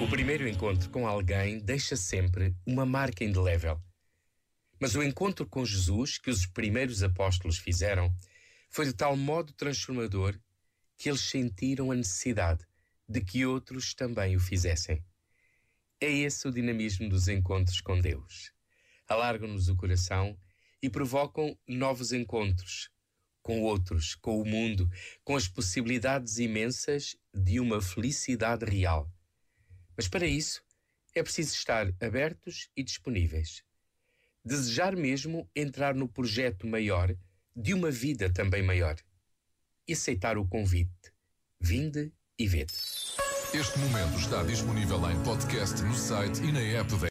O primeiro encontro com alguém deixa sempre uma marca indelével. Mas o encontro com Jesus que os primeiros apóstolos fizeram foi de tal modo transformador que eles sentiram a necessidade de que outros também o fizessem. É esse o dinamismo dos encontros com Deus. Alargam-nos o coração e provocam novos encontros com outros, com o mundo, com as possibilidades imensas de uma felicidade real. Mas para isso é preciso estar abertos e disponíveis. Desejar mesmo entrar no projeto maior de uma vida também maior. E aceitar o convite. Vinde e vede. Este momento está disponível em podcast no site e na app